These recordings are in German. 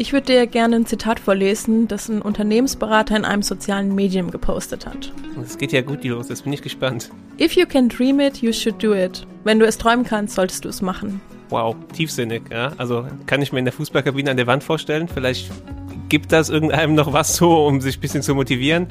Ich würde dir gerne ein Zitat vorlesen, das ein Unternehmensberater in einem sozialen Medium gepostet hat. Es geht ja gut los, jetzt bin ich gespannt. If you can dream it, you should do it. Wenn du es träumen kannst, solltest du es machen. Wow, tiefsinnig, ja. Also kann ich mir in der Fußballkabine an der Wand vorstellen. Vielleicht gibt das irgendeinem noch was so, um sich ein bisschen zu motivieren.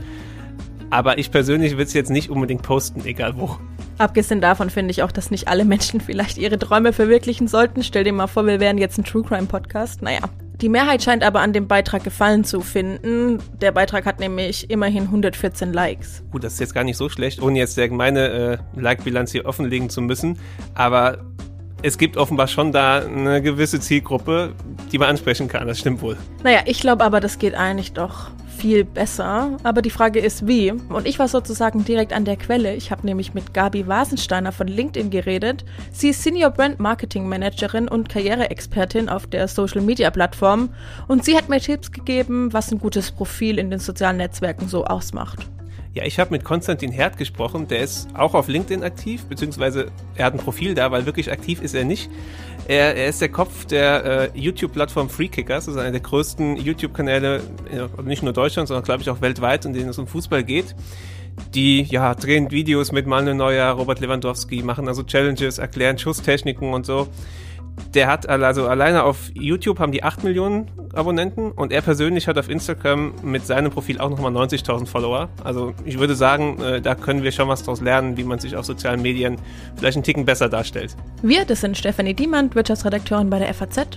Aber ich persönlich würde es jetzt nicht unbedingt posten, egal wo. Abgesehen davon finde ich auch, dass nicht alle Menschen vielleicht ihre Träume verwirklichen sollten. Stell dir mal vor, wir wären jetzt ein True Crime Podcast. Naja, die Mehrheit scheint aber an dem Beitrag gefallen zu finden. Der Beitrag hat nämlich immerhin 114 Likes. Gut, das ist jetzt gar nicht so schlecht, ohne jetzt meine äh, Like-Bilanz hier offenlegen zu müssen. Aber es gibt offenbar schon da eine gewisse Zielgruppe, die man ansprechen kann. Das stimmt wohl. Naja, ich glaube aber, das geht eigentlich doch viel besser. Aber die Frage ist, wie? Und ich war sozusagen direkt an der Quelle. Ich habe nämlich mit Gabi Wasensteiner von LinkedIn geredet. Sie ist Senior Brand Marketing Managerin und Karriereexpertin auf der Social Media Plattform. Und sie hat mir Tipps gegeben, was ein gutes Profil in den sozialen Netzwerken so ausmacht. Ja, ich habe mit Konstantin Herd gesprochen, der ist auch auf LinkedIn aktiv, beziehungsweise er hat ein Profil da, weil wirklich aktiv ist er nicht. Er, er ist der Kopf der äh, YouTube-Plattform Freekickers, das ist einer der größten YouTube-Kanäle, nicht nur Deutschland, sondern glaube ich auch weltweit, in denen es um Fußball geht. Die ja, drehen Videos mit Manuel Neuer, Robert Lewandowski, machen also Challenges, erklären Schusstechniken und so der hat also alleine auf YouTube haben die 8 Millionen Abonnenten und er persönlich hat auf Instagram mit seinem Profil auch nochmal 90.000 Follower. Also ich würde sagen, äh, da können wir schon was daraus lernen, wie man sich auf sozialen Medien vielleicht einen Ticken besser darstellt. Wir, das sind Stefanie Diemann, Wirtschaftsredakteurin bei der FAZ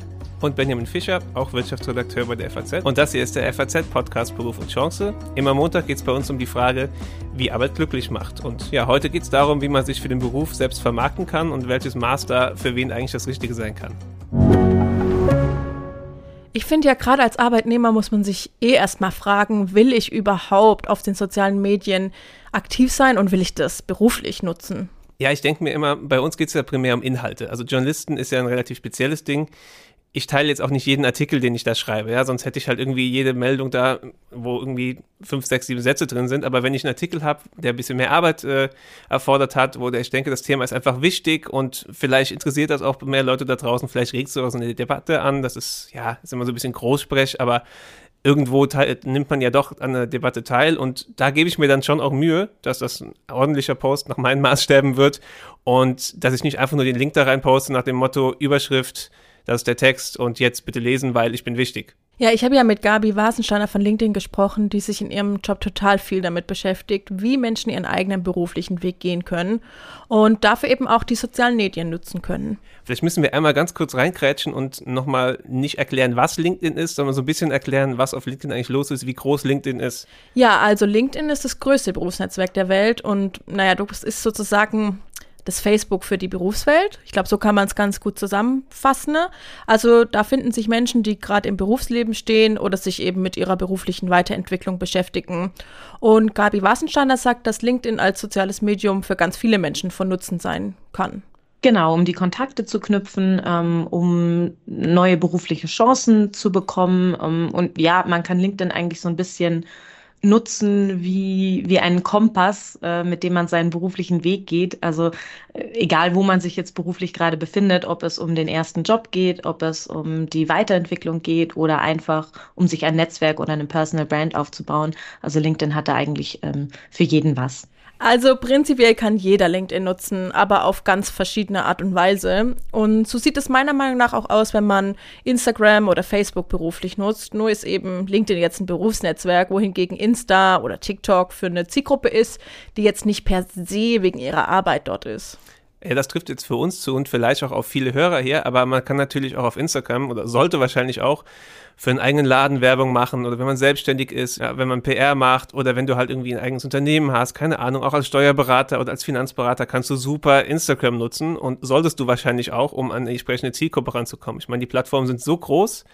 und Benjamin Fischer, auch Wirtschaftsredakteur bei der FAZ. Und das hier ist der FAZ-Podcast Beruf und Chance. Immer Montag geht es bei uns um die Frage, wie Arbeit glücklich macht. Und ja, heute geht es darum, wie man sich für den Beruf selbst vermarkten kann und welches Maß da für wen eigentlich das Richtige sein kann. Ich finde ja, gerade als Arbeitnehmer muss man sich eh erstmal fragen, will ich überhaupt auf den sozialen Medien aktiv sein und will ich das beruflich nutzen? Ja, ich denke mir immer, bei uns geht es ja primär um Inhalte. Also Journalisten ist ja ein relativ spezielles Ding ich teile jetzt auch nicht jeden Artikel, den ich da schreibe, ja, sonst hätte ich halt irgendwie jede Meldung da, wo irgendwie fünf, sechs, sieben Sätze drin sind. Aber wenn ich einen Artikel habe, der ein bisschen mehr Arbeit äh, erfordert hat, wo ich denke, das Thema ist einfach wichtig und vielleicht interessiert das auch mehr Leute da draußen, vielleicht regt es so eine Debatte an. Das ist, ja, ist immer so ein bisschen Großsprech, aber irgendwo nimmt man ja doch an der Debatte teil und da gebe ich mir dann schon auch Mühe, dass das ein ordentlicher Post nach meinen Maßstäben wird und dass ich nicht einfach nur den Link da rein poste nach dem Motto Überschrift das ist der Text und jetzt bitte lesen, weil ich bin wichtig. Ja, ich habe ja mit Gabi Wasensteiner von LinkedIn gesprochen, die sich in ihrem Job total viel damit beschäftigt, wie Menschen ihren eigenen beruflichen Weg gehen können und dafür eben auch die sozialen Medien nutzen können. Vielleicht müssen wir einmal ganz kurz reinkrätschen und nochmal nicht erklären, was LinkedIn ist, sondern so ein bisschen erklären, was auf LinkedIn eigentlich los ist, wie groß LinkedIn ist. Ja, also LinkedIn ist das größte Berufsnetzwerk der Welt und naja, du ist sozusagen das Facebook für die Berufswelt. Ich glaube, so kann man es ganz gut zusammenfassen. Also da finden sich Menschen, die gerade im Berufsleben stehen oder sich eben mit ihrer beruflichen Weiterentwicklung beschäftigen. Und Gabi Wassensteiner sagt, dass LinkedIn als soziales Medium für ganz viele Menschen von Nutzen sein kann. Genau, um die Kontakte zu knüpfen, ähm, um neue berufliche Chancen zu bekommen. Ähm, und ja, man kann LinkedIn eigentlich so ein bisschen nutzen wie, wie einen Kompass, äh, mit dem man seinen beruflichen Weg geht. Also äh, egal, wo man sich jetzt beruflich gerade befindet, ob es um den ersten Job geht, ob es um die Weiterentwicklung geht oder einfach um sich ein Netzwerk oder eine Personal Brand aufzubauen. Also LinkedIn hat da eigentlich ähm, für jeden was. Also prinzipiell kann jeder LinkedIn nutzen, aber auf ganz verschiedene Art und Weise. Und so sieht es meiner Meinung nach auch aus, wenn man Instagram oder Facebook beruflich nutzt. Nur ist eben LinkedIn jetzt ein Berufsnetzwerk, wohingegen Insta oder TikTok für eine Zielgruppe ist, die jetzt nicht per se wegen ihrer Arbeit dort ist. Ja, das trifft jetzt für uns zu und vielleicht auch auf viele Hörer hier, aber man kann natürlich auch auf Instagram oder sollte wahrscheinlich auch für einen eigenen Laden Werbung machen oder wenn man selbstständig ist, ja, wenn man PR macht oder wenn du halt irgendwie ein eigenes Unternehmen hast, keine Ahnung, auch als Steuerberater oder als Finanzberater kannst du super Instagram nutzen und solltest du wahrscheinlich auch, um an die entsprechende Zielgruppe ranzukommen. Ich meine, die Plattformen sind so groß,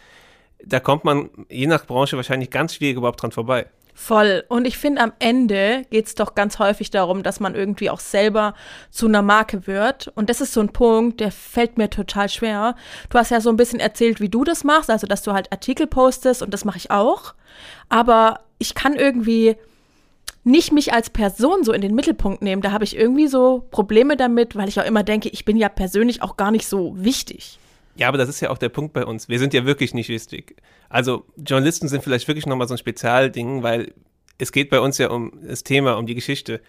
da kommt man je nach Branche wahrscheinlich ganz schwierig überhaupt dran vorbei. Voll. Und ich finde, am Ende geht es doch ganz häufig darum, dass man irgendwie auch selber zu einer Marke wird. Und das ist so ein Punkt, der fällt mir total schwer. Du hast ja so ein bisschen erzählt, wie du das machst, also dass du halt Artikel postest und das mache ich auch. Aber ich kann irgendwie nicht mich als Person so in den Mittelpunkt nehmen, da habe ich irgendwie so Probleme damit, weil ich auch immer denke, ich bin ja persönlich auch gar nicht so wichtig. Ja, aber das ist ja auch der Punkt bei uns. Wir sind ja wirklich nicht wichtig. Also Journalisten sind vielleicht wirklich nochmal so ein Spezialding, weil es geht bei uns ja um das Thema, um die Geschichte.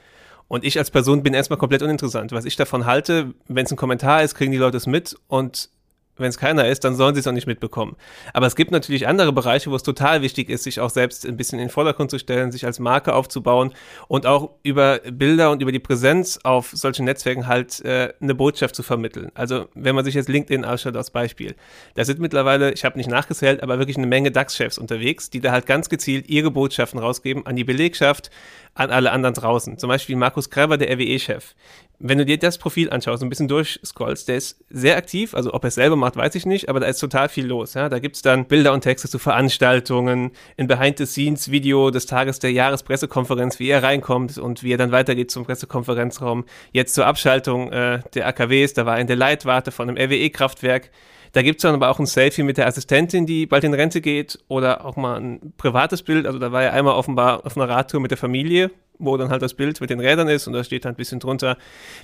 Und ich als Person bin erstmal komplett uninteressant. Was ich davon halte, wenn es ein Kommentar ist, kriegen die Leute es mit und wenn es keiner ist, dann sollen sie es auch nicht mitbekommen. Aber es gibt natürlich andere Bereiche, wo es total wichtig ist, sich auch selbst ein bisschen in den Vordergrund zu stellen, sich als Marke aufzubauen und auch über Bilder und über die Präsenz auf solchen Netzwerken halt äh, eine Botschaft zu vermitteln. Also wenn man sich jetzt LinkedIn anschaut als Beispiel, da sind mittlerweile, ich habe nicht nachgezählt, aber wirklich eine Menge DAX-Chefs unterwegs, die da halt ganz gezielt ihre Botschaften rausgeben an die Belegschaft, an alle anderen draußen. Zum Beispiel Markus Kreber, der RWE-Chef. Wenn du dir das Profil anschaust, ein bisschen durchscrollst, der ist sehr aktiv. Also ob er es selber macht, weiß ich nicht, aber da ist total viel los. Ja? Da gibt's dann Bilder und Texte zu Veranstaltungen, ein Behind-the-Scenes-Video des Tages der Jahrespressekonferenz, wie er reinkommt und wie er dann weitergeht zum Pressekonferenzraum. Jetzt zur Abschaltung äh, der AKWs, da war er in der Leitwarte von einem RWE-Kraftwerk. Da gibt es dann aber auch ein Selfie mit der Assistentin, die bald in Rente geht oder auch mal ein privates Bild. Also da war er einmal offenbar auf einer Radtour mit der Familie wo dann halt das Bild mit den Rädern ist und da steht dann ein bisschen drunter,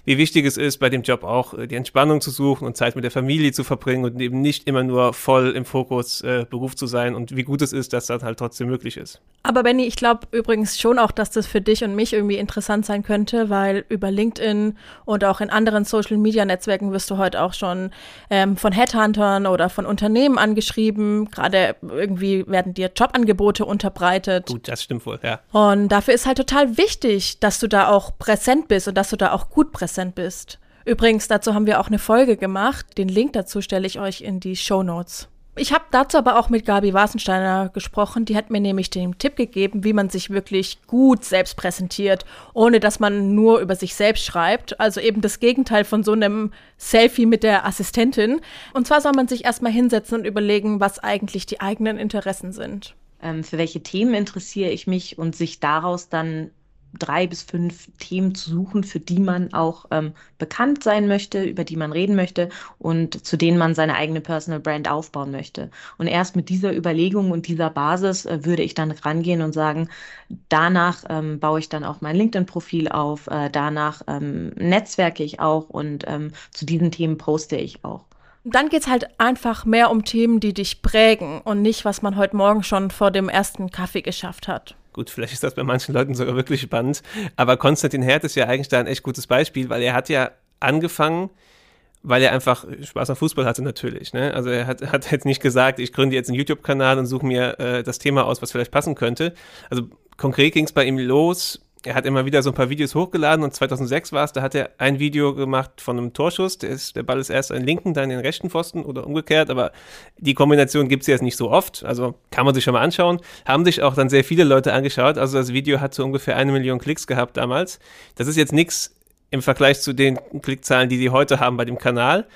wie wichtig es ist, bei dem Job auch äh, die Entspannung zu suchen und Zeit mit der Familie zu verbringen und eben nicht immer nur voll im Fokus äh, Beruf zu sein und wie gut es ist, dass das halt trotzdem möglich ist. Aber Benny, ich glaube übrigens schon auch, dass das für dich und mich irgendwie interessant sein könnte, weil über LinkedIn und auch in anderen Social-Media-Netzwerken wirst du heute auch schon ähm, von Headhuntern oder von Unternehmen angeschrieben. Gerade irgendwie werden dir Jobangebote unterbreitet. Gut, das stimmt wohl, ja. Und dafür ist halt total wichtig, wichtig, dass du da auch präsent bist und dass du da auch gut präsent bist. Übrigens, dazu haben wir auch eine Folge gemacht. Den Link dazu stelle ich euch in die Show Notes. Ich habe dazu aber auch mit Gabi Wasensteiner gesprochen. Die hat mir nämlich den Tipp gegeben, wie man sich wirklich gut selbst präsentiert, ohne dass man nur über sich selbst schreibt. Also eben das Gegenteil von so einem Selfie mit der Assistentin. Und zwar soll man sich erstmal hinsetzen und überlegen, was eigentlich die eigenen Interessen sind. Ähm, für welche Themen interessiere ich mich und sich daraus dann drei bis fünf Themen zu suchen, für die man auch ähm, bekannt sein möchte, über die man reden möchte und zu denen man seine eigene Personal Brand aufbauen möchte. Und erst mit dieser Überlegung und dieser Basis äh, würde ich dann rangehen und sagen, danach ähm, baue ich dann auch mein LinkedIn-Profil auf, äh, danach ähm, netzwerke ich auch und ähm, zu diesen Themen poste ich auch. Dann geht es halt einfach mehr um Themen, die dich prägen und nicht, was man heute Morgen schon vor dem ersten Kaffee geschafft hat. Gut, vielleicht ist das bei manchen Leuten sogar wirklich spannend. Aber Konstantin Herd ist ja eigentlich da ein echt gutes Beispiel, weil er hat ja angefangen, weil er einfach Spaß am Fußball hatte natürlich. Ne? Also er hat, hat jetzt nicht gesagt, ich gründe jetzt einen YouTube-Kanal und suche mir äh, das Thema aus, was vielleicht passen könnte. Also konkret ging es bei ihm los er hat immer wieder so ein paar Videos hochgeladen und 2006 war es, da hat er ein Video gemacht von einem Torschuss, der, ist, der Ball ist erst an linken, dann in den rechten Pfosten oder umgekehrt, aber die Kombination gibt es jetzt nicht so oft, also kann man sich schon mal anschauen. Haben sich auch dann sehr viele Leute angeschaut, also das Video hat so ungefähr eine Million Klicks gehabt damals. Das ist jetzt nichts im Vergleich zu den Klickzahlen, die sie heute haben bei dem Kanal,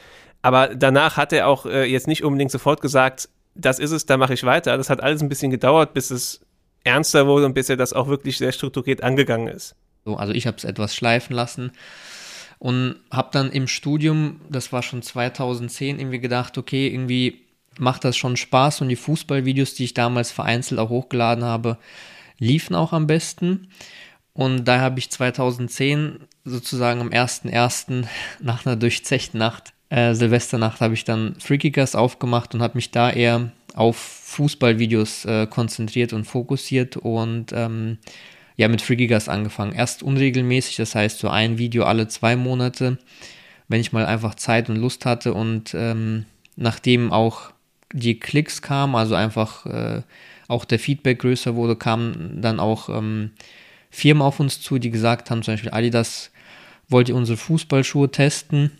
aber danach hat er auch äh, jetzt nicht unbedingt sofort gesagt, das ist es, da mache ich weiter. Das hat alles ein bisschen gedauert, bis es ernster wurde und bis er das auch wirklich sehr strukturiert angegangen ist. So, also ich habe es etwas schleifen lassen und habe dann im Studium, das war schon 2010, irgendwie gedacht, okay, irgendwie macht das schon Spaß und die Fußballvideos, die ich damals vereinzelt auch hochgeladen habe, liefen auch am besten. Und da habe ich 2010 sozusagen am 1.1. nach einer durchzechten Nacht, äh, Silvesternacht, habe ich dann Freakickers aufgemacht und habe mich da eher auf Fußballvideos äh, konzentriert und fokussiert und ähm, ja, mit Freakigas angefangen. Erst unregelmäßig, das heißt so ein Video alle zwei Monate, wenn ich mal einfach Zeit und Lust hatte und ähm, nachdem auch die Klicks kamen, also einfach äh, auch der Feedback größer wurde, kamen dann auch ähm, Firmen auf uns zu, die gesagt haben, zum Beispiel Adidas, wollt ihr unsere Fußballschuhe testen?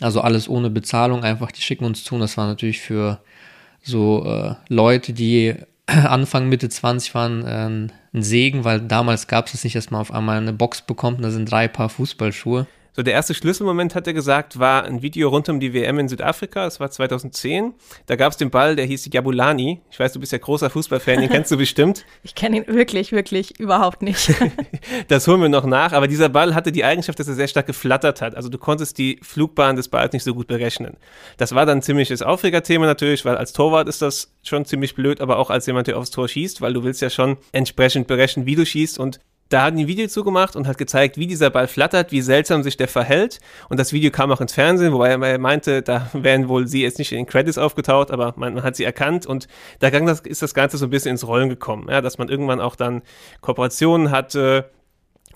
Also alles ohne Bezahlung, einfach die schicken uns zu und das war natürlich für so äh, Leute, die Anfang, Mitte 20 waren, äh, ein Segen, weil damals gab es es nicht, dass man auf einmal eine Box bekommt und da sind drei Paar Fußballschuhe. So, der erste Schlüsselmoment, hat er gesagt, war ein Video rund um die WM in Südafrika. Das war 2010. Da gab es den Ball, der hieß Jabulani. Ich weiß, du bist ja großer Fußballfan, den kennst du bestimmt. Ich kenne ihn wirklich, wirklich überhaupt nicht. das holen wir noch nach. Aber dieser Ball hatte die Eigenschaft, dass er sehr stark geflattert hat. Also du konntest die Flugbahn des Balls nicht so gut berechnen. Das war dann ein ziemliches Aufregerthema natürlich, weil als Torwart ist das schon ziemlich blöd, aber auch als jemand, der aufs Tor schießt, weil du willst ja schon entsprechend berechnen, wie du schießt und da hat ein Video zugemacht und hat gezeigt, wie dieser Ball flattert, wie seltsam sich der verhält. Und das Video kam auch ins Fernsehen, wobei er meinte, da wären wohl sie jetzt nicht in den Credits aufgetaucht, aber man, man hat sie erkannt. Und da das, ist das Ganze so ein bisschen ins Rollen gekommen, ja, dass man irgendwann auch dann Kooperationen hatte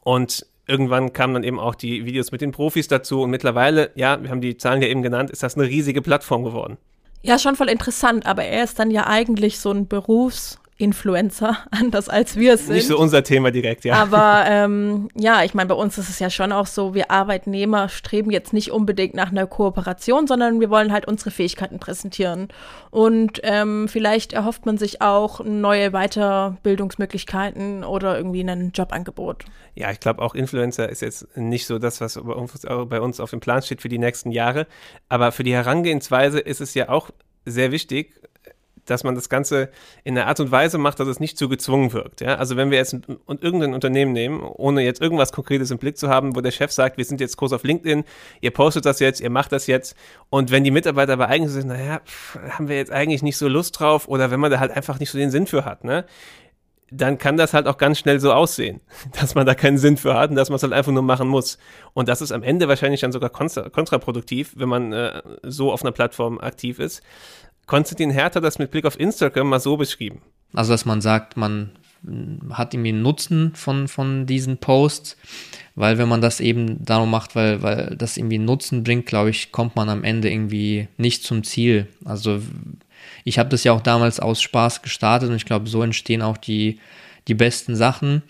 und irgendwann kamen dann eben auch die Videos mit den Profis dazu. Und mittlerweile, ja, wir haben die Zahlen ja eben genannt, ist das eine riesige Plattform geworden. Ja, schon voll interessant, aber er ist dann ja eigentlich so ein Berufs- Influencer, anders als wir es sind. Nicht so unser Thema direkt, ja. Aber ähm, ja, ich meine, bei uns ist es ja schon auch so, wir Arbeitnehmer streben jetzt nicht unbedingt nach einer Kooperation, sondern wir wollen halt unsere Fähigkeiten präsentieren. Und ähm, vielleicht erhofft man sich auch neue Weiterbildungsmöglichkeiten oder irgendwie ein Jobangebot. Ja, ich glaube auch Influencer ist jetzt nicht so das, was bei uns auf dem Plan steht für die nächsten Jahre. Aber für die Herangehensweise ist es ja auch sehr wichtig, dass man das Ganze in einer Art und Weise macht, dass es nicht zu gezwungen wirkt. Ja? Also wenn wir jetzt ein, irgendein Unternehmen nehmen, ohne jetzt irgendwas Konkretes im Blick zu haben, wo der Chef sagt, wir sind jetzt groß auf LinkedIn, ihr postet das jetzt, ihr macht das jetzt und wenn die Mitarbeiter aber eigentlich sagen, naja, pff, haben wir jetzt eigentlich nicht so Lust drauf oder wenn man da halt einfach nicht so den Sinn für hat, ne? dann kann das halt auch ganz schnell so aussehen, dass man da keinen Sinn für hat und dass man es halt einfach nur machen muss. Und das ist am Ende wahrscheinlich dann sogar kontraproduktiv, wenn man äh, so auf einer Plattform aktiv ist. Konstantin Herth hat das mit Blick auf Instagram mal so beschrieben. Also, dass man sagt, man hat irgendwie einen Nutzen von, von diesen Posts, weil wenn man das eben darum macht, weil, weil das irgendwie einen Nutzen bringt, glaube ich, kommt man am Ende irgendwie nicht zum Ziel. Also ich habe das ja auch damals aus Spaß gestartet und ich glaube, so entstehen auch die, die besten Sachen.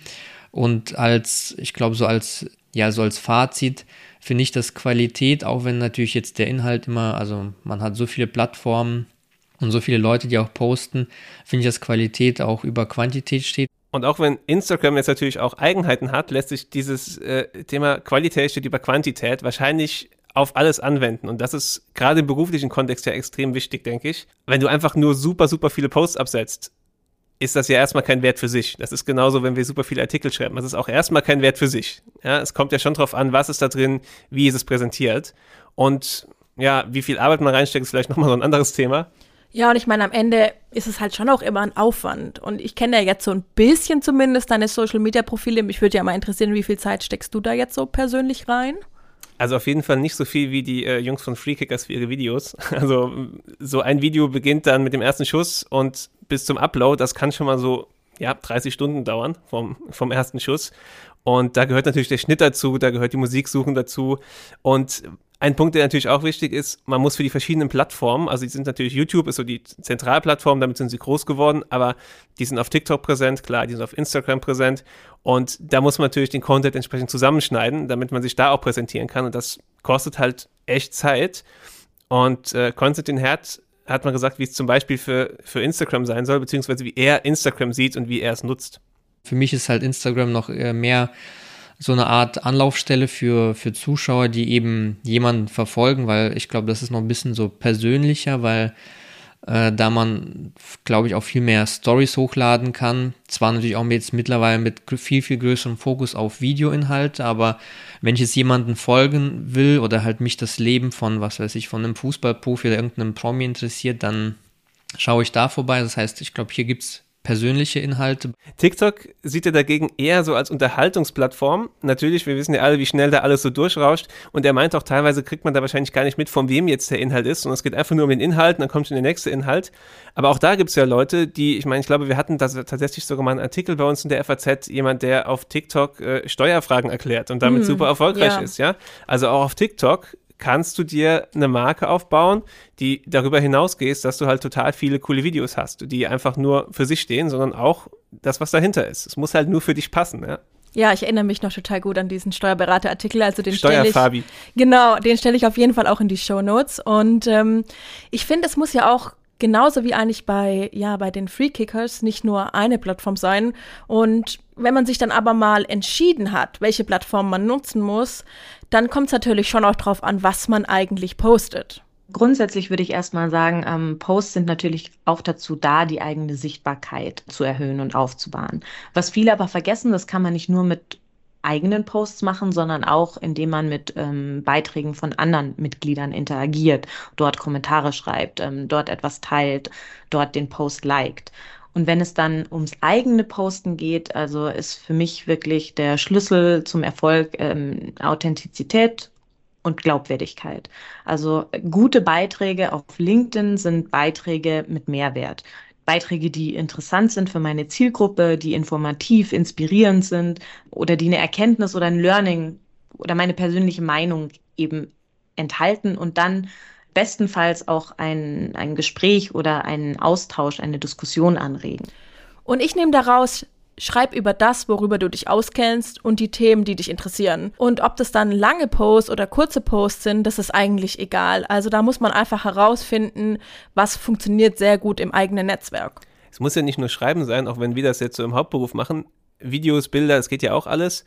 Und als, ich glaube, so als, ja, so als Fazit finde ich, dass Qualität, auch wenn natürlich jetzt der Inhalt immer, also man hat so viele Plattformen, und so viele Leute, die auch posten, finde ich, dass Qualität auch über Quantität steht. Und auch wenn Instagram jetzt natürlich auch Eigenheiten hat, lässt sich dieses äh, Thema Qualität steht über Quantität wahrscheinlich auf alles anwenden. Und das ist gerade im beruflichen Kontext ja extrem wichtig, denke ich. Wenn du einfach nur super, super viele Posts absetzt, ist das ja erstmal kein Wert für sich. Das ist genauso, wenn wir super viele Artikel schreiben. Das ist auch erstmal kein Wert für sich. Ja, es kommt ja schon drauf an, was ist da drin, wie ist es präsentiert. Und ja, wie viel Arbeit man reinsteckt, ist vielleicht nochmal so ein anderes Thema. Ja, und ich meine, am Ende ist es halt schon auch immer ein Aufwand. Und ich kenne ja jetzt so ein bisschen zumindest deine Social-Media-Profile. Mich würde ja mal interessieren, wie viel Zeit steckst du da jetzt so persönlich rein? Also auf jeden Fall nicht so viel wie die äh, Jungs von Freekickers für ihre Videos. Also so ein Video beginnt dann mit dem ersten Schuss und bis zum Upload, das kann schon mal so ja, 30 Stunden dauern vom, vom ersten Schuss. Und da gehört natürlich der Schnitt dazu, da gehört die Musik suchen dazu. Und ein Punkt, der natürlich auch wichtig ist, man muss für die verschiedenen Plattformen, also die sind natürlich, YouTube ist so die Zentralplattform, damit sind sie groß geworden, aber die sind auf TikTok präsent, klar, die sind auf Instagram präsent und da muss man natürlich den Content entsprechend zusammenschneiden, damit man sich da auch präsentieren kann und das kostet halt echt Zeit und äh, Konstantin Herd hat man gesagt, wie es zum Beispiel für, für Instagram sein soll, beziehungsweise wie er Instagram sieht und wie er es nutzt. Für mich ist halt Instagram noch mehr so eine Art Anlaufstelle für, für Zuschauer, die eben jemanden verfolgen, weil ich glaube, das ist noch ein bisschen so persönlicher, weil äh, da man, glaube ich, auch viel mehr Stories hochladen kann. Zwar natürlich auch jetzt mittlerweile mit viel, viel größerem Fokus auf Videoinhalte, aber wenn ich jetzt jemanden folgen will oder halt mich das Leben von, was weiß ich, von einem Fußballprofi oder irgendeinem Promi interessiert, dann schaue ich da vorbei. Das heißt, ich glaube, hier gibt es persönliche Inhalte. TikTok sieht er dagegen eher so als Unterhaltungsplattform. Natürlich, wir wissen ja alle, wie schnell da alles so durchrauscht. Und er meint auch, teilweise kriegt man da wahrscheinlich gar nicht mit, von wem jetzt der Inhalt ist. Und es geht einfach nur um den Inhalt und dann kommt schon der nächste Inhalt. Aber auch da gibt es ja Leute, die, ich meine, ich glaube, wir hatten da tatsächlich sogar mal einen Artikel bei uns in der FAZ, jemand, der auf TikTok äh, Steuerfragen erklärt und damit mm, super erfolgreich ja. ist, ja. Also auch auf TikTok kannst du dir eine Marke aufbauen, die darüber hinausgeht, dass du halt total viele coole Videos hast, die einfach nur für sich stehen, sondern auch das, was dahinter ist. Es muss halt nur für dich passen, ja. Ja, ich erinnere mich noch total gut an diesen Steuerberaterartikel. Also den stelle ich, genau, den stelle ich auf jeden Fall auch in die Show Notes. Und ähm, ich finde, es muss ja auch genauso wie eigentlich bei, ja, bei den Free Kickers nicht nur eine Plattform sein. Und wenn man sich dann aber mal entschieden hat, welche Plattform man nutzen muss, dann kommt es natürlich schon auch drauf an, was man eigentlich postet. Grundsätzlich würde ich erstmal sagen, ähm, Posts sind natürlich auch dazu da, die eigene Sichtbarkeit zu erhöhen und aufzubauen. Was viele aber vergessen, das kann man nicht nur mit eigenen Posts machen, sondern auch indem man mit ähm, Beiträgen von anderen Mitgliedern interagiert, dort Kommentare schreibt, ähm, dort etwas teilt, dort den Post liked. Und wenn es dann ums eigene Posten geht, also ist für mich wirklich der Schlüssel zum Erfolg ähm, Authentizität und Glaubwürdigkeit. Also gute Beiträge auf LinkedIn sind Beiträge mit Mehrwert. Beiträge, die interessant sind für meine Zielgruppe, die informativ, inspirierend sind oder die eine Erkenntnis oder ein Learning oder meine persönliche Meinung eben enthalten und dann bestenfalls auch ein, ein Gespräch oder einen Austausch, eine Diskussion anregen. Und ich nehme daraus, schreib über das, worüber du dich auskennst und die Themen, die dich interessieren. Und ob das dann lange Posts oder kurze Posts sind, das ist eigentlich egal. Also da muss man einfach herausfinden, was funktioniert sehr gut im eigenen Netzwerk. Es muss ja nicht nur Schreiben sein, auch wenn wir das jetzt so im Hauptberuf machen. Videos, Bilder, es geht ja auch alles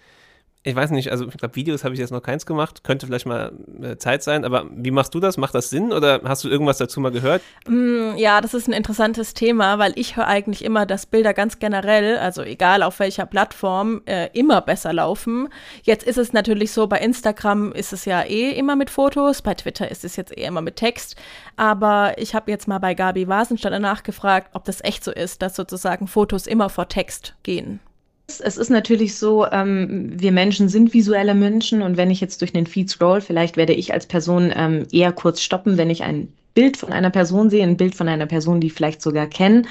ich weiß nicht, also ich glaube, Videos habe ich jetzt noch keins gemacht, könnte vielleicht mal äh, Zeit sein, aber wie machst du das? Macht das Sinn oder hast du irgendwas dazu mal gehört? Mm, ja, das ist ein interessantes Thema, weil ich höre eigentlich immer, dass Bilder ganz generell, also egal auf welcher Plattform, äh, immer besser laufen. Jetzt ist es natürlich so, bei Instagram ist es ja eh immer mit Fotos, bei Twitter ist es jetzt eh immer mit Text, aber ich habe jetzt mal bei Gabi Wasensteiner nachgefragt, ob das echt so ist, dass sozusagen Fotos immer vor Text gehen. Es ist natürlich so, ähm, wir Menschen sind visuelle Menschen und wenn ich jetzt durch den Feed scroll, vielleicht werde ich als Person ähm, eher kurz stoppen, wenn ich ein Bild von einer Person sehe, ein Bild von einer Person, die ich vielleicht sogar kenne.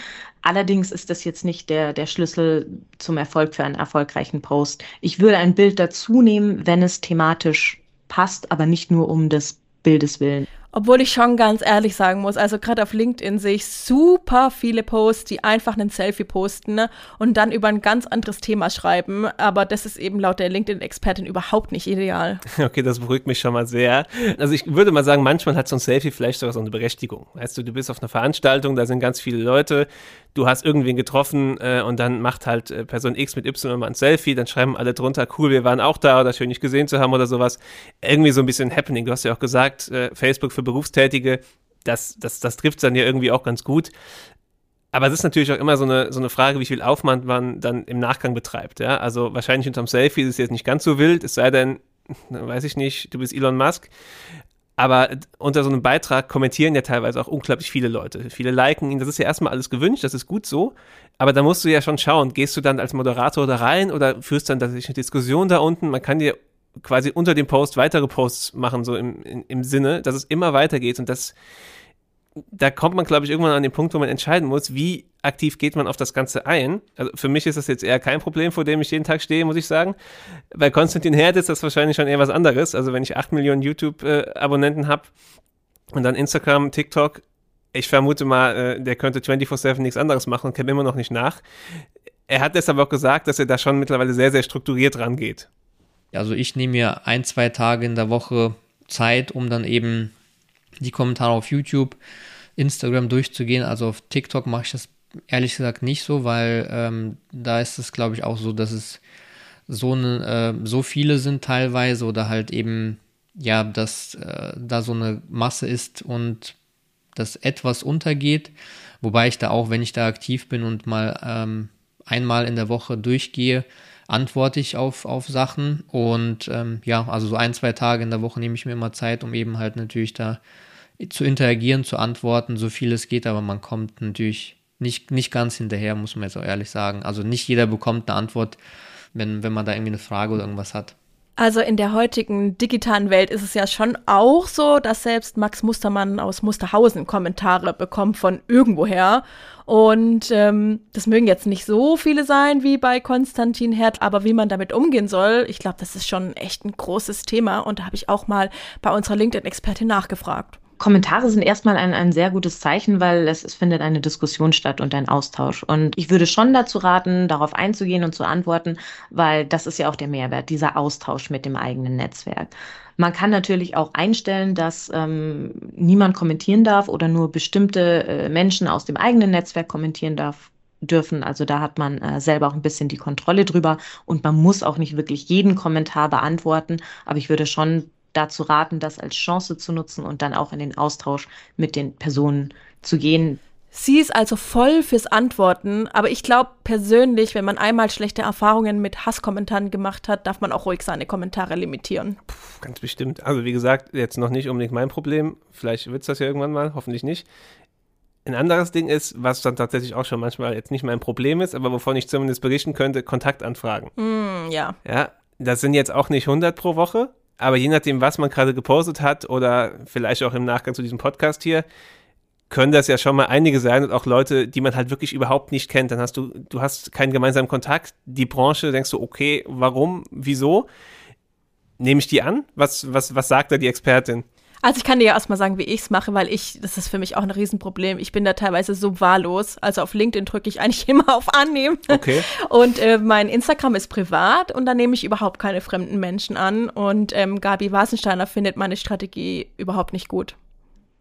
Allerdings ist das jetzt nicht der, der Schlüssel zum Erfolg für einen erfolgreichen Post. Ich würde ein Bild dazu nehmen, wenn es thematisch passt, aber nicht nur um des Bildes willen. Obwohl ich schon ganz ehrlich sagen muss, also gerade auf LinkedIn sehe ich super viele Posts, die einfach einen Selfie posten ne, und dann über ein ganz anderes Thema schreiben. Aber das ist eben laut der LinkedIn-Expertin überhaupt nicht ideal. Okay, das beruhigt mich schon mal sehr. Also ich würde mal sagen, manchmal hat so ein Selfie vielleicht sogar so eine Berechtigung. Weißt du, du bist auf einer Veranstaltung, da sind ganz viele Leute, du hast irgendwen getroffen äh, und dann macht halt äh, Person X mit Y mal ein Selfie, dann schreiben alle drunter, cool, wir waren auch da oder schön, dich gesehen zu haben oder sowas. Irgendwie so ein bisschen Happening. Du hast ja auch gesagt, äh, Facebook für Berufstätige, das, das, das trifft dann ja irgendwie auch ganz gut. Aber es ist natürlich auch immer so eine, so eine Frage, wie viel Aufwand man dann im Nachgang betreibt. Ja? Also wahrscheinlich unterm Selfie ist es jetzt nicht ganz so wild, es sei denn, weiß ich nicht, du bist Elon Musk. Aber unter so einem Beitrag kommentieren ja teilweise auch unglaublich viele Leute. Viele liken ihn. Das ist ja erstmal alles gewünscht, das ist gut so. Aber da musst du ja schon schauen, gehst du dann als Moderator da rein oder führst dann tatsächlich eine Diskussion da unten? Man kann dir quasi unter dem Post weitere Posts machen, so im, im, Sinne, dass es immer weitergeht und das da kommt man, glaube ich, irgendwann an den Punkt, wo man entscheiden muss, wie aktiv geht man auf das Ganze ein. Also für mich ist das jetzt eher kein Problem, vor dem ich jeden Tag stehe, muss ich sagen. Bei Konstantin Herd ist das wahrscheinlich schon eher was anderes. Also wenn ich 8 Millionen YouTube-Abonnenten habe und dann Instagram, TikTok, ich vermute mal, äh, der könnte 24-7 nichts anderes machen und käme immer noch nicht nach. Er hat deshalb auch gesagt, dass er da schon mittlerweile sehr, sehr strukturiert rangeht. Also ich nehme mir ein, zwei Tage in der Woche Zeit, um dann eben die Kommentare auf YouTube, Instagram durchzugehen. Also auf TikTok mache ich das ehrlich gesagt nicht so, weil ähm, da ist es, glaube ich, auch so, dass es so, eine, äh, so viele sind teilweise oder halt eben, ja, dass äh, da so eine Masse ist und das etwas untergeht. Wobei ich da auch, wenn ich da aktiv bin und mal ähm, einmal in der Woche durchgehe, antworte ich auf, auf Sachen. Und ähm, ja, also so ein, zwei Tage in der Woche nehme ich mir immer Zeit, um eben halt natürlich da zu interagieren, zu antworten, so viel es geht, aber man kommt natürlich nicht, nicht ganz hinterher, muss man jetzt auch ehrlich sagen. Also nicht jeder bekommt eine Antwort, wenn, wenn man da irgendwie eine Frage oder irgendwas hat. Also in der heutigen digitalen Welt ist es ja schon auch so, dass selbst Max Mustermann aus Musterhausen Kommentare bekommt von irgendwoher. Und ähm, das mögen jetzt nicht so viele sein wie bei Konstantin Herd, aber wie man damit umgehen soll, ich glaube, das ist schon echt ein großes Thema. Und da habe ich auch mal bei unserer LinkedIn-Expertin nachgefragt. Kommentare sind erstmal ein, ein sehr gutes Zeichen, weil es, es findet eine Diskussion statt und ein Austausch. Und ich würde schon dazu raten, darauf einzugehen und zu antworten, weil das ist ja auch der Mehrwert, dieser Austausch mit dem eigenen Netzwerk. Man kann natürlich auch einstellen, dass ähm, niemand kommentieren darf oder nur bestimmte äh, Menschen aus dem eigenen Netzwerk kommentieren darf dürfen. Also da hat man äh, selber auch ein bisschen die Kontrolle drüber und man muss auch nicht wirklich jeden Kommentar beantworten. Aber ich würde schon dazu raten, das als Chance zu nutzen und dann auch in den Austausch mit den Personen zu gehen. Sie ist also voll fürs Antworten, aber ich glaube persönlich, wenn man einmal schlechte Erfahrungen mit Hasskommentaren gemacht hat, darf man auch ruhig seine Kommentare limitieren. Puh, ganz bestimmt. Also wie gesagt, jetzt noch nicht unbedingt mein Problem. Vielleicht wird es das ja irgendwann mal, hoffentlich nicht. Ein anderes Ding ist, was dann tatsächlich auch schon manchmal jetzt nicht mein Problem ist, aber wovon ich zumindest berichten könnte, Kontaktanfragen. Mm, ja. Ja, das sind jetzt auch nicht 100 pro Woche, aber je nachdem, was man gerade gepostet hat oder vielleicht auch im Nachgang zu diesem Podcast hier, können das ja schon mal einige sein und auch Leute, die man halt wirklich überhaupt nicht kennt. Dann hast du, du hast keinen gemeinsamen Kontakt. Die Branche, denkst du, okay, warum, wieso? Nehme ich die an? Was, was, was sagt da die Expertin? Also ich kann dir ja erstmal sagen, wie ich es mache, weil ich, das ist für mich auch ein Riesenproblem. Ich bin da teilweise so wahllos. Also auf LinkedIn drücke ich eigentlich immer auf Annehmen. Okay. Und äh, mein Instagram ist privat und da nehme ich überhaupt keine fremden Menschen an. Und ähm, Gabi Wasensteiner findet meine Strategie überhaupt nicht gut.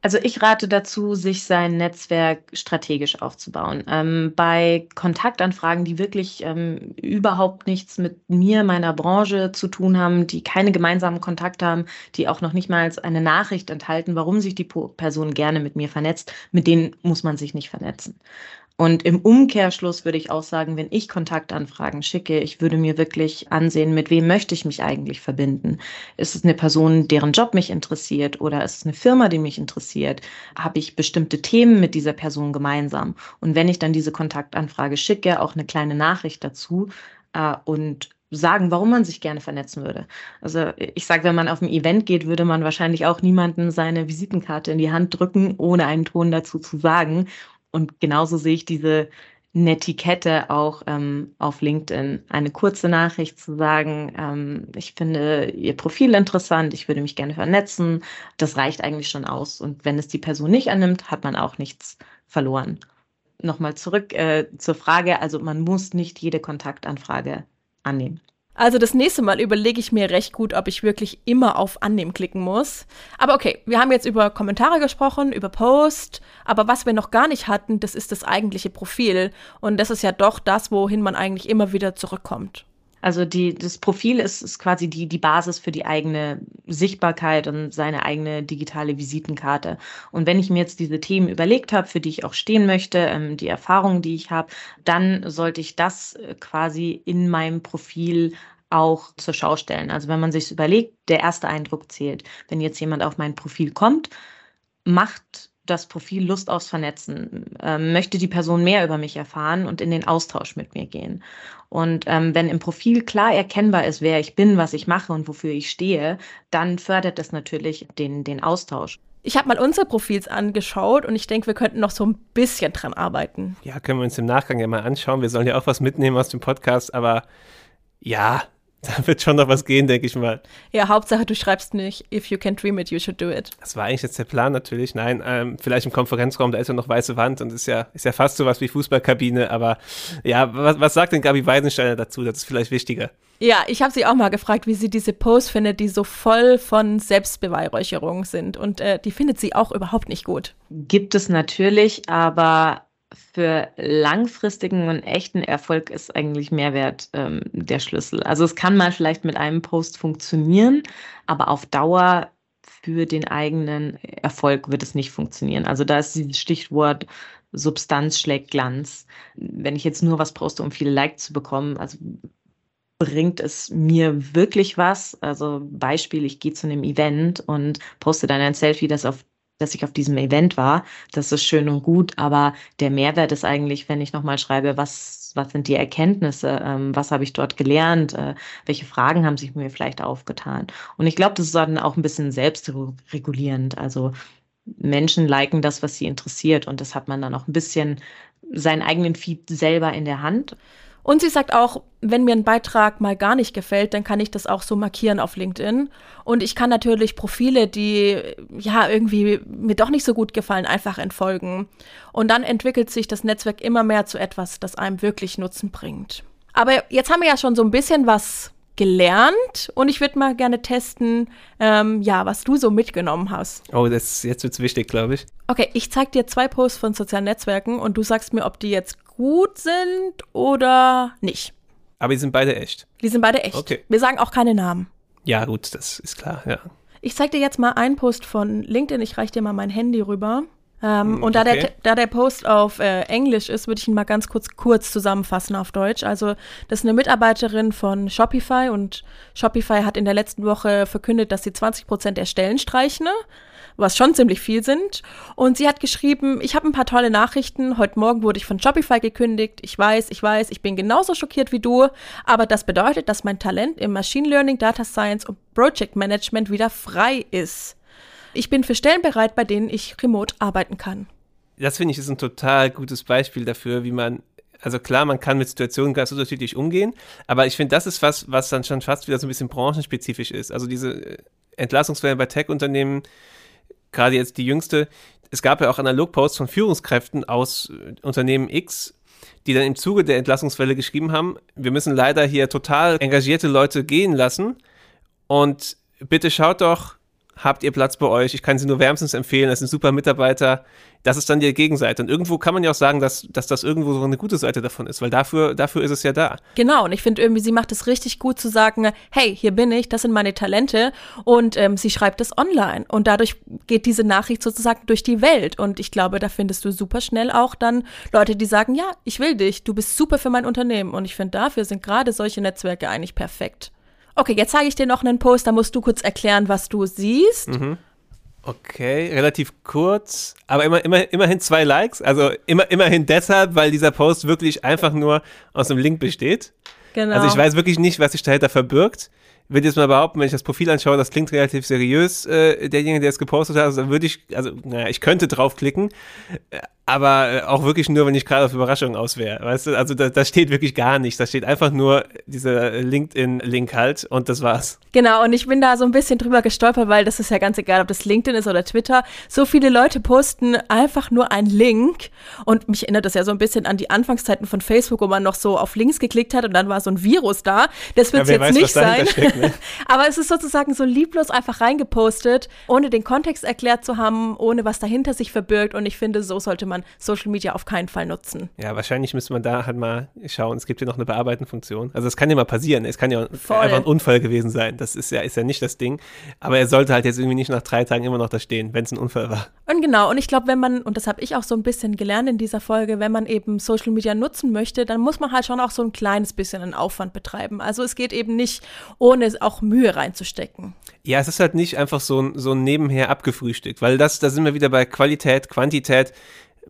Also ich rate dazu, sich sein Netzwerk strategisch aufzubauen. Ähm, bei Kontaktanfragen, die wirklich ähm, überhaupt nichts mit mir, meiner Branche zu tun haben, die keine gemeinsamen Kontakte haben, die auch noch nicht mal eine Nachricht enthalten, warum sich die Person gerne mit mir vernetzt, mit denen muss man sich nicht vernetzen. Und im Umkehrschluss würde ich auch sagen, wenn ich Kontaktanfragen schicke, ich würde mir wirklich ansehen, mit wem möchte ich mich eigentlich verbinden. Ist es eine Person, deren Job mich interessiert oder ist es eine Firma, die mich interessiert? Habe ich bestimmte Themen mit dieser Person gemeinsam? Und wenn ich dann diese Kontaktanfrage schicke, auch eine kleine Nachricht dazu äh, und sagen, warum man sich gerne vernetzen würde. Also ich sage, wenn man auf ein Event geht, würde man wahrscheinlich auch niemanden seine Visitenkarte in die Hand drücken, ohne einen Ton dazu zu sagen. Und genauso sehe ich diese Netiquette auch ähm, auf LinkedIn. Eine kurze Nachricht zu sagen, ähm, ich finde Ihr Profil interessant, ich würde mich gerne vernetzen, das reicht eigentlich schon aus. Und wenn es die Person nicht annimmt, hat man auch nichts verloren. Nochmal zurück äh, zur Frage, also man muss nicht jede Kontaktanfrage annehmen. Also das nächste Mal überlege ich mir recht gut, ob ich wirklich immer auf Annehmen klicken muss. Aber okay, wir haben jetzt über Kommentare gesprochen, über Post, aber was wir noch gar nicht hatten, das ist das eigentliche Profil. Und das ist ja doch das, wohin man eigentlich immer wieder zurückkommt. Also die, das Profil ist, ist quasi die, die Basis für die eigene Sichtbarkeit und seine eigene digitale Visitenkarte. Und wenn ich mir jetzt diese Themen überlegt habe, für die ich auch stehen möchte, ähm, die Erfahrungen, die ich habe, dann sollte ich das äh, quasi in meinem Profil auch zur Schau stellen. Also wenn man sich überlegt, der erste Eindruck zählt. Wenn jetzt jemand auf mein Profil kommt, macht das Profil Lust aufs Vernetzen, ähm, möchte die Person mehr über mich erfahren und in den Austausch mit mir gehen. Und ähm, wenn im Profil klar erkennbar ist, wer ich bin, was ich mache und wofür ich stehe, dann fördert das natürlich den, den Austausch. Ich habe mal unsere Profils angeschaut und ich denke, wir könnten noch so ein bisschen dran arbeiten. Ja, können wir uns im Nachgang ja mal anschauen. Wir sollen ja auch was mitnehmen aus dem Podcast, aber ja, Da wird schon noch was gehen, denke ich mal. Ja, Hauptsache, du schreibst nicht, if you can dream it, you should do it. Das war eigentlich jetzt der Plan natürlich. Nein, ähm, vielleicht im Konferenzraum, da ist ja noch weiße Wand und ist ja, ist ja fast so was wie Fußballkabine. Aber ja, was, was sagt denn Gabi Weidensteiner dazu? Das ist vielleicht wichtiger. Ja, ich habe sie auch mal gefragt, wie sie diese Posts findet, die so voll von Selbstbeweihräucherung sind. Und äh, die findet sie auch überhaupt nicht gut. Gibt es natürlich, aber für langfristigen und echten Erfolg ist eigentlich Mehrwert ähm, der Schlüssel. Also es kann mal vielleicht mit einem Post funktionieren, aber auf Dauer für den eigenen Erfolg wird es nicht funktionieren. Also da ist dieses Stichwort Substanz schlägt Glanz. Wenn ich jetzt nur was poste, um viele Likes zu bekommen, also bringt es mir wirklich was? Also Beispiel, ich gehe zu einem Event und poste dann ein Selfie, das auf dass ich auf diesem Event war. Das ist schön und gut, aber der Mehrwert ist eigentlich, wenn ich nochmal schreibe, was, was sind die Erkenntnisse, ähm, was habe ich dort gelernt, äh, welche Fragen haben sich mir vielleicht aufgetan. Und ich glaube, das ist dann auch ein bisschen selbstregulierend. Also Menschen liken das, was sie interessiert und das hat man dann auch ein bisschen seinen eigenen Feed selber in der Hand. Und sie sagt auch, wenn mir ein Beitrag mal gar nicht gefällt, dann kann ich das auch so markieren auf LinkedIn. Und ich kann natürlich Profile, die ja irgendwie mir doch nicht so gut gefallen, einfach entfolgen. Und dann entwickelt sich das Netzwerk immer mehr zu etwas, das einem wirklich Nutzen bringt. Aber jetzt haben wir ja schon so ein bisschen was gelernt und ich würde mal gerne testen, ähm, ja, was du so mitgenommen hast. Oh, das, jetzt wird's wichtig, glaube ich. Okay, ich zeige dir zwei Posts von sozialen Netzwerken und du sagst mir, ob die jetzt gut sind oder nicht. Aber die sind beide echt. Die sind beide echt. Okay. Wir sagen auch keine Namen. Ja, gut, das ist klar, ja. Ich zeige dir jetzt mal einen Post von LinkedIn. Ich reiche dir mal mein Handy rüber. Ähm, Hm, und da, okay. der, da der Post auf äh, Englisch ist, würde ich ihn mal ganz kurz, kurz zusammenfassen auf Deutsch. Also, das ist eine Mitarbeiterin von Shopify und Shopify hat in der letzten Woche verkündet, dass sie 20 Prozent der Stellen streichen. was schon ziemlich viel sind. Und sie hat geschrieben, ich habe ein paar tolle Nachrichten. Heute Morgen wurde ich von Shopify gekündigt. Ich weiß, ich weiß, ich bin genauso schockiert wie du. Aber das bedeutet, dass mein Talent im Machine Learning, Data Science und Project Management wieder frei ist. Ich bin für Stellen bereit, bei denen ich remote arbeiten kann. Das finde ich ist ein total gutes Beispiel dafür, wie man also klar, man kann mit Situationen ganz unterschiedlich umgehen, aber ich finde, das ist was, was dann schon fast wieder so ein bisschen branchenspezifisch ist. Also diese äh, Entlassungswellen bei Tech-Unternehmen, gerade jetzt die jüngste, es gab ja auch Analogposts von Führungskräften aus äh, Unternehmen X, die dann im Zuge der Entlassungswelle geschrieben haben, wir müssen leider hier total engagierte Leute gehen lassen und bitte schaut doch, habt ihr Platz bei euch? Ich kann sie nur wärmstens empfehlen. Das sind super Mitarbeiter. Das ist dann die Gegenseite. Und irgendwo kann man ja auch sagen, dass, dass das irgendwo so eine gute Seite davon ist, weil dafür, dafür ist es ja da. Genau. Und ich finde irgendwie, sie macht es richtig gut zu sagen, hey, hier bin ich, das sind meine Talente. Und ähm, sie schreibt es online. Und dadurch geht diese Nachricht sozusagen durch die Welt. Und ich glaube, da findest du super schnell auch dann Leute, die sagen, ja, ich will dich, du bist super für mein Unternehmen. Und ich finde, dafür sind gerade solche Netzwerke eigentlich perfekt. Okay, jetzt zeige ich dir noch einen Post, da musst du kurz erklären, was du siehst. Mhm. Okay, relativ kurz, aber immer, immer, immerhin zwei Likes. Also immer, immerhin deshalb, weil dieser Post wirklich einfach nur aus einem Link besteht. Genau. Also ich weiß wirklich nicht, was sich dahinter verbirgt. Ich würde jetzt mal behaupten, wenn ich das Profil anschaue, das klingt relativ seriös, äh, derjenige, der es gepostet hat, also würde ich, also, naja, ich könnte draufklicken, aber äh, auch wirklich nur, wenn ich gerade auf Überraschung aus wäre. Weißt du, also da, da steht wirklich gar nichts. Da steht einfach nur dieser LinkedIn-Link halt und das war's. Genau, und ich bin da so ein bisschen drüber gestolpert, weil das ist ja ganz egal, ob das LinkedIn ist oder Twitter. So viele Leute posten einfach nur einen Link und mich erinnert das ja so ein bisschen an die Anfangszeiten von Facebook, wo man noch so auf Links geklickt hat und dann war so ein Virus da. Das wird ja, jetzt weiß, nicht sein. Steckt, ne? Aber es ist sozusagen so lieblos einfach reingepostet, ohne den Kontext erklärt zu haben, ohne was dahinter sich verbirgt und ich finde, so sollte man Social Media auf keinen Fall nutzen. Ja, wahrscheinlich müsste man da halt mal schauen. Es gibt ja noch eine Bearbeiten-Funktion. Also es kann ja mal passieren. Es kann ja Voll. einfach ein Unfall gewesen sein. Das ist ja, ist ja nicht das Ding. Aber er sollte halt jetzt irgendwie nicht nach drei Tagen immer noch da stehen, wenn es ein Unfall war. Und genau, und ich glaube, wenn man, und das habe ich auch so ein bisschen gelernt in dieser Folge, wenn man eben Social Media nutzen möchte, dann muss man halt schon auch so ein kleines bisschen einen Aufwand betreiben. Also es geht eben nicht, ohne auch Mühe reinzustecken. Ja, es ist halt nicht einfach so ein, so ein nebenher abgefrühstückt, weil das, da sind wir wieder bei Qualität, Quantität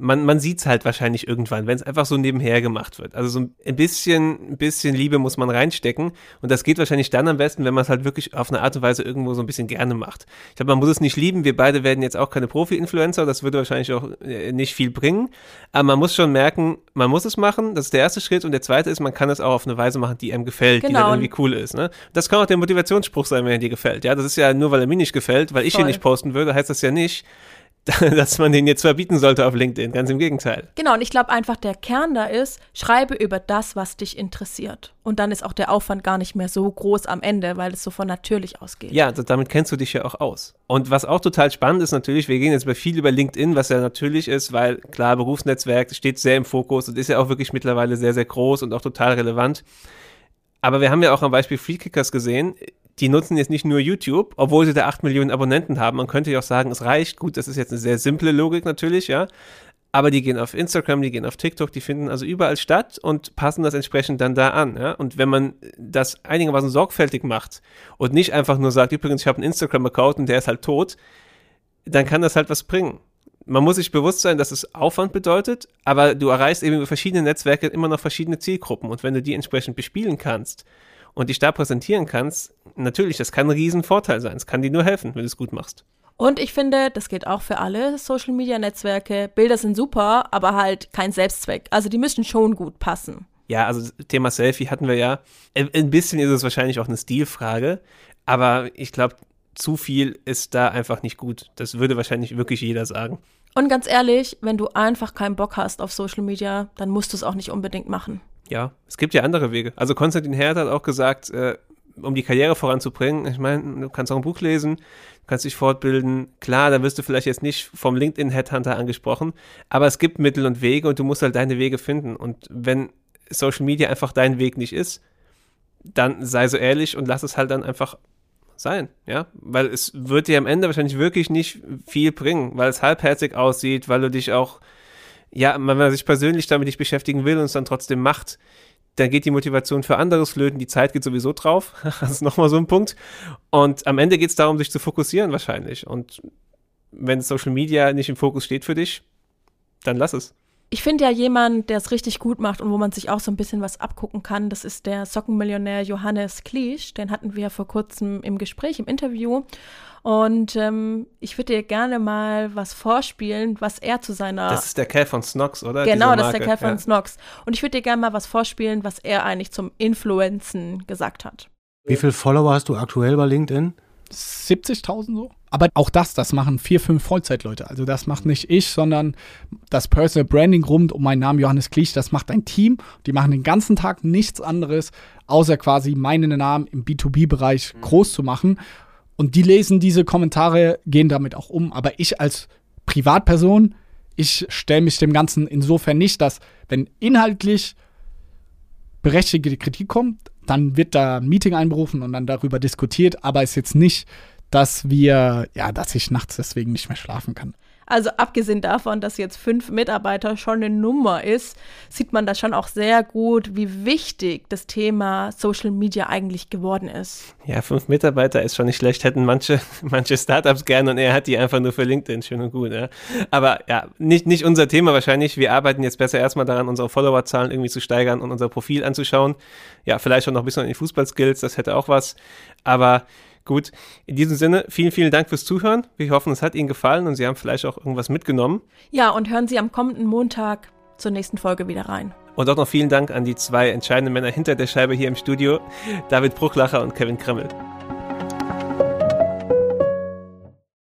man, man sieht es halt wahrscheinlich irgendwann, wenn es einfach so nebenher gemacht wird. Also so ein bisschen, ein bisschen Liebe muss man reinstecken. Und das geht wahrscheinlich dann am besten, wenn man es halt wirklich auf eine Art und Weise irgendwo so ein bisschen gerne macht. Ich glaube, man muss es nicht lieben. Wir beide werden jetzt auch keine Profi-Influencer. Das würde wahrscheinlich auch äh, nicht viel bringen. Aber man muss schon merken, man muss es machen. Das ist der erste Schritt. Und der zweite ist, man kann es auch auf eine Weise machen, die einem gefällt, genau. die dann irgendwie cool ist. Ne? Das kann auch der Motivationsspruch sein, wenn er dir gefällt. Ja, das ist ja nur, weil er mir nicht gefällt, weil ich Voll. ihn nicht posten würde, heißt das ja nicht, dass man den jetzt verbieten sollte auf LinkedIn. Ganz im Gegenteil. Genau, und ich glaube einfach, der Kern da ist, schreibe über das, was dich interessiert. Und dann ist auch der Aufwand gar nicht mehr so groß am Ende, weil es so von natürlich ausgeht. Ja, damit kennst du dich ja auch aus. Und was auch total spannend ist natürlich, wir gehen jetzt bei viel über LinkedIn, was ja natürlich ist, weil klar, Berufsnetzwerk steht sehr im Fokus und ist ja auch wirklich mittlerweile sehr, sehr groß und auch total relevant. Aber wir haben ja auch am Beispiel Freekickers gesehen, die nutzen jetzt nicht nur YouTube, obwohl sie da 8 Millionen Abonnenten haben. Man könnte ja auch sagen, es reicht. Gut, das ist jetzt eine sehr simple Logik natürlich, ja. Aber die gehen auf Instagram, die gehen auf TikTok, die finden also überall statt und passen das entsprechend dann da an. Ja? Und wenn man das einigermaßen sorgfältig macht und nicht einfach nur sagt, übrigens, ich habe einen Instagram-Account und der ist halt tot, dann kann das halt was bringen. Man muss sich bewusst sein, dass es Aufwand bedeutet, aber du erreichst eben über verschiedene Netzwerke immer noch verschiedene Zielgruppen. Und wenn du die entsprechend bespielen kannst und dich da präsentieren kannst, natürlich, das kann ein Riesenvorteil sein. Es kann dir nur helfen, wenn du es gut machst. Und ich finde, das geht auch für alle Social Media Netzwerke. Bilder sind super, aber halt kein Selbstzweck. Also die müssen schon gut passen. Ja, also Thema Selfie hatten wir ja. Ein bisschen ist es wahrscheinlich auch eine Stilfrage, aber ich glaube, zu viel ist da einfach nicht gut. Das würde wahrscheinlich wirklich jeder sagen. Und ganz ehrlich, wenn du einfach keinen Bock hast auf Social Media, dann musst du es auch nicht unbedingt machen ja, es gibt ja andere Wege. Also Konstantin Herd hat auch gesagt, äh, um die Karriere voranzubringen, ich meine, du kannst auch ein Buch lesen, du kannst dich fortbilden. Klar, da wirst du vielleicht jetzt nicht vom LinkedIn-Headhunter angesprochen, aber es gibt Mittel und Wege und du musst halt deine Wege finden. Und wenn Social Media einfach dein Weg nicht ist, dann sei so ehrlich und lass es halt dann einfach sein, ja, weil es wird dir am Ende wahrscheinlich wirklich nicht viel bringen, weil es halbherzig aussieht, weil du dich auch ja, wenn man sich persönlich damit nicht beschäftigen will und es dann trotzdem macht, dann geht die Motivation für anderes flöten, die Zeit geht sowieso drauf. Das ist nochmal so ein Punkt. Und am Ende geht es darum, sich zu fokussieren wahrscheinlich. Und wenn Social Media nicht im Fokus steht für dich, dann lass es. Ich finde ja jemand, der es richtig gut macht und wo man sich auch so ein bisschen was abgucken kann, das ist der Sockenmillionär Johannes Kliesch. Den hatten wir ja vor kurzem im Gespräch, im Interview. Und ähm, ich würde dir gerne mal was vorspielen, was er zu seiner. Das ist der Kerl von Snox, oder? Genau, das ist der Kerl von ja. Snox. Und ich würde dir gerne mal was vorspielen, was er eigentlich zum Influenzen gesagt hat. Wie viele Follower hast du aktuell bei LinkedIn? 70.000 so. Aber auch das, das machen vier, fünf Vollzeitleute. Also das macht nicht ich, sondern das Personal Branding rund um meinen Namen Johannes Klich, das macht ein Team. Die machen den ganzen Tag nichts anderes, außer quasi meinen Namen im B2B-Bereich mhm. groß zu machen. Und die lesen diese Kommentare, gehen damit auch um. Aber ich als Privatperson, ich stelle mich dem Ganzen insofern nicht, dass wenn inhaltlich berechtigte Kritik kommt, dann wird da ein Meeting einberufen und dann darüber diskutiert, aber es ist jetzt nicht, dass wir, ja, dass ich nachts deswegen nicht mehr schlafen kann. Also abgesehen davon, dass jetzt fünf Mitarbeiter schon eine Nummer ist, sieht man da schon auch sehr gut, wie wichtig das Thema Social Media eigentlich geworden ist. Ja, fünf Mitarbeiter ist schon nicht schlecht, hätten manche, manche Startups gerne und er hat die einfach nur für LinkedIn, schön und gut. Ja. Aber ja, nicht, nicht unser Thema wahrscheinlich. Wir arbeiten jetzt besser erstmal daran, unsere Followerzahlen irgendwie zu steigern und unser Profil anzuschauen. Ja, vielleicht schon noch ein bisschen an die Fußballskills, das hätte auch was. Aber Gut, in diesem Sinne, vielen, vielen Dank fürs Zuhören. Wir hoffen, es hat Ihnen gefallen und Sie haben vielleicht auch irgendwas mitgenommen. Ja, und hören Sie am kommenden Montag zur nächsten Folge wieder rein. Und auch noch vielen Dank an die zwei entscheidenden Männer hinter der Scheibe hier im Studio, David Bruchlacher und Kevin Kremmel.